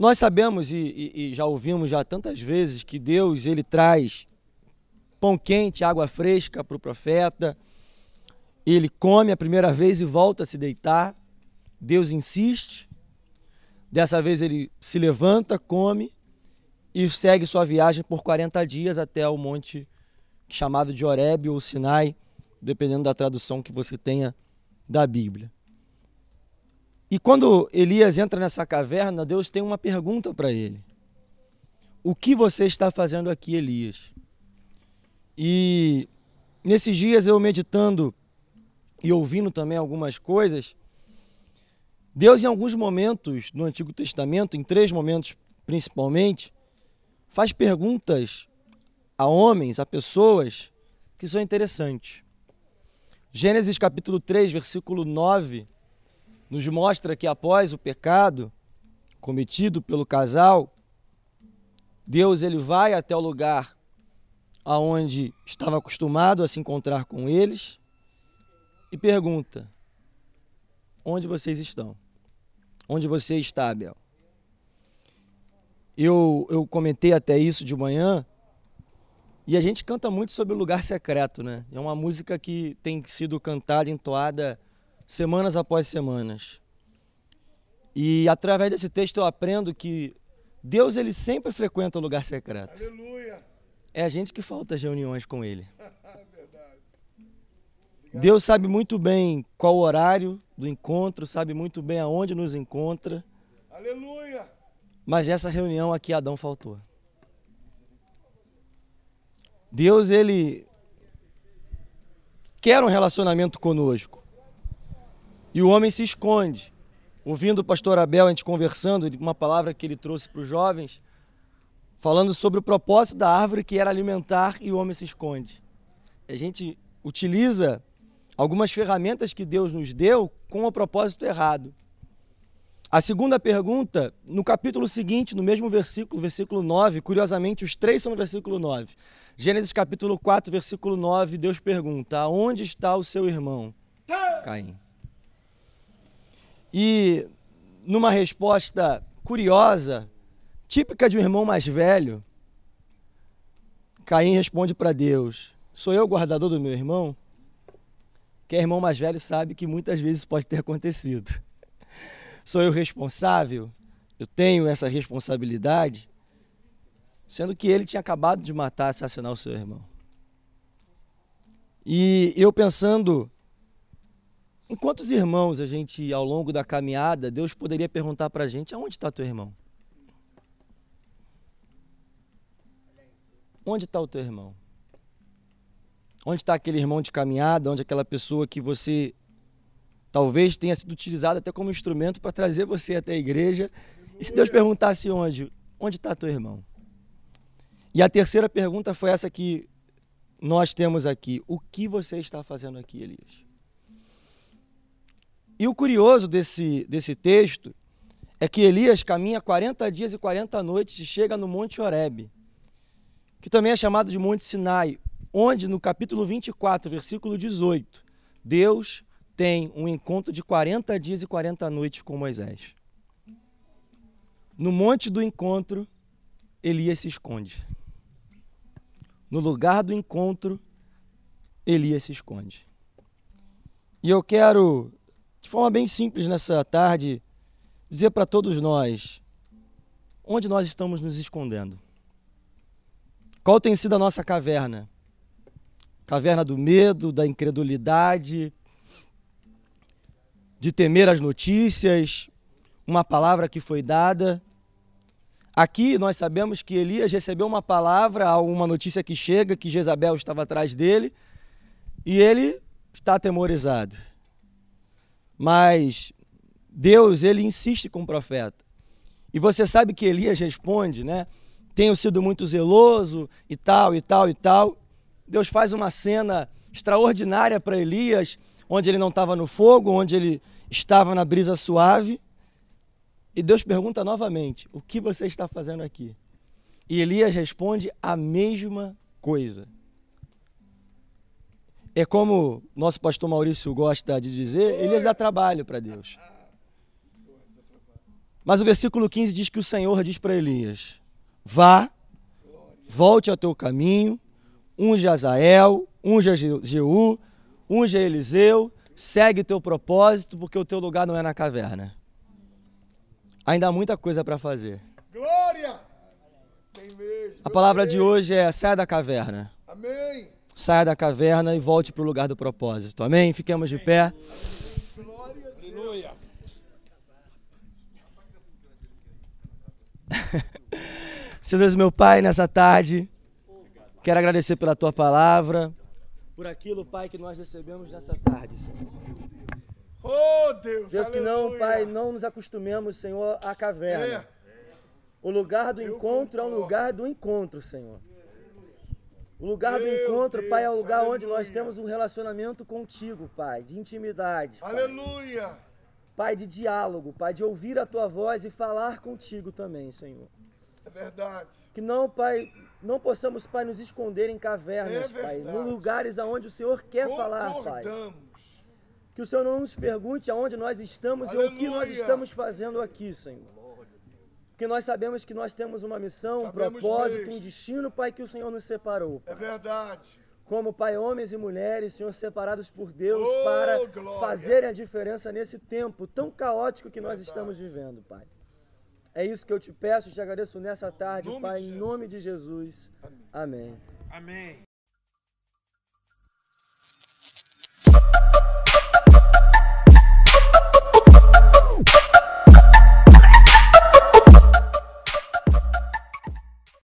Nós sabemos e, e, e, já ouvimos já tantas vezes que Deus ele traz pão quente, água fresca para o profeta. Ele come a primeira vez e volta a se deitar. Deus insiste. Dessa vez ele se levanta, come e segue sua viagem por 40 dias até o monte chamado de Horebe ou Sinai, dependendo da tradução que você tenha da Bíblia. E quando Elias entra nessa caverna, Deus tem uma pergunta para ele: O que você está fazendo aqui, Elias? E nesses dias eu meditando e ouvindo também algumas coisas, Deus, em alguns momentos no Antigo Testamento, em três momentos principalmente, faz perguntas a homens, a pessoas que são interessantes. Gênesis capítulo 3, versículo 9, nos mostra que após o pecado cometido pelo casal, Deus ele vai até o lugar aonde estava acostumado a se encontrar com eles e pergunta: Onde vocês estão? Onde você está, Abel? Eu, eu comentei até isso de manhã e a gente canta muito sobre o lugar secreto, né? É uma música que tem sido cantada, entoada semanas após semanas. E através desse texto eu aprendo que Deus ele sempre frequenta o lugar secreto. Aleluia. É a gente que falta as reuniões com ele. Deus sabe muito bem qual o horário do encontro, sabe muito bem aonde nos encontra. Aleluia. Mas essa reunião aqui Adão faltou. Deus, ele quer um relacionamento conosco. E o homem se esconde. Ouvindo o pastor Abel, a gente conversando, uma palavra que ele trouxe para os jovens, falando sobre o propósito da árvore que era alimentar e o homem se esconde. A gente utiliza algumas ferramentas que Deus nos deu com o propósito errado. A segunda pergunta, no capítulo seguinte, no mesmo versículo, versículo 9, curiosamente, os três são no versículo 9. Gênesis capítulo 4, versículo 9, Deus pergunta: Onde está o seu irmão? Caim. E numa resposta curiosa, típica de um irmão mais velho, Caim responde para Deus: Sou eu o guardador do meu irmão? Quem é irmão mais velho sabe que muitas vezes pode ter acontecido. Sou eu responsável? Eu tenho essa responsabilidade? Sendo que ele tinha acabado de matar, assassinar o seu irmão. E eu pensando em quantos irmãos a gente, ao longo da caminhada, Deus poderia perguntar para a gente: aonde está teu irmão? Onde está o teu irmão? Onde está aquele irmão de caminhada? Onde aquela pessoa que você talvez tenha sido utilizada até como instrumento para trazer você até a igreja? E se Deus perguntasse onde? Onde está teu irmão? E a terceira pergunta foi essa que nós temos aqui: O que você está fazendo aqui, Elias? E o curioso desse, desse texto é que Elias caminha 40 dias e 40 noites e chega no Monte Horebe, que também é chamado de Monte Sinai, onde no capítulo 24, versículo 18, Deus tem um encontro de 40 dias e 40 noites com Moisés. No monte do encontro, Elias se esconde. No lugar do encontro, Elias se esconde. E eu quero de forma bem simples nessa tarde, dizer para todos nós onde nós estamos nos escondendo. Qual tem sido a nossa caverna? Caverna do medo, da incredulidade, de temer as notícias, uma palavra que foi dada. Aqui nós sabemos que Elias recebeu uma palavra, uma notícia que chega, que Jezabel estava atrás dele, e ele está atemorizado. Mas Deus, ele insiste com o profeta. E você sabe que Elias responde, né? Tenho sido muito zeloso e tal, e tal, e tal. Deus faz uma cena extraordinária para Elias, onde ele não estava no fogo, onde ele estava na brisa suave. E Deus pergunta novamente: O que você está fazendo aqui? E Elias responde a mesma coisa. É como nosso pastor Maurício gosta de dizer, Elias dá trabalho para Deus. Mas o versículo 15 diz que o Senhor diz para Elias: Vá, volte ao teu caminho, unge Azael, unge Jeú, unge Eliseu, segue teu propósito, porque o teu lugar não é na caverna. Ainda há muita coisa para fazer. Glória! A palavra de hoje é saia da caverna. Amém. Saia da caverna e volte para o lugar do propósito. Amém? Fiquemos de pé. Aleluia. Senhor Deus, meu Pai, nessa tarde, quero agradecer pela tua palavra, por aquilo, Pai, que nós recebemos nessa tarde, Senhor. Oh, Deus. Deus, que não. Pai, não nos acostumemos, Senhor, à caverna. É. O lugar do encontro é um lugar do encontro, Senhor. O lugar do Meu encontro, Pai, é o Deus, lugar onde nós aleluia. temos um relacionamento contigo, Pai, de intimidade. Pai. Aleluia. Pai, de diálogo, Pai, de ouvir a tua voz e falar contigo também, Senhor. É verdade. Que não, Pai, não possamos, Pai, nos esconder em cavernas, É Pai, nos lugares aonde o Senhor quer falar, Pai. Que o Senhor não nos pergunte aonde nós estamos e o que nós Aleluia. estamos fazendo aqui, Senhor. Porque nós sabemos que nós temos uma missão, um Sabemos propósito, mesmo. um destino, Pai, que o Senhor nos separou. É verdade. Como, Pai, homens e mulheres, Senhor, separados por Deus Oh, para glória. fazerem a diferença nesse tempo tão caótico que nós Verdade. estamos vivendo, Pai. É isso que eu te peço, te agradeço nessa tarde, Nome Pai, em nome de Jesus. Amém. Amém.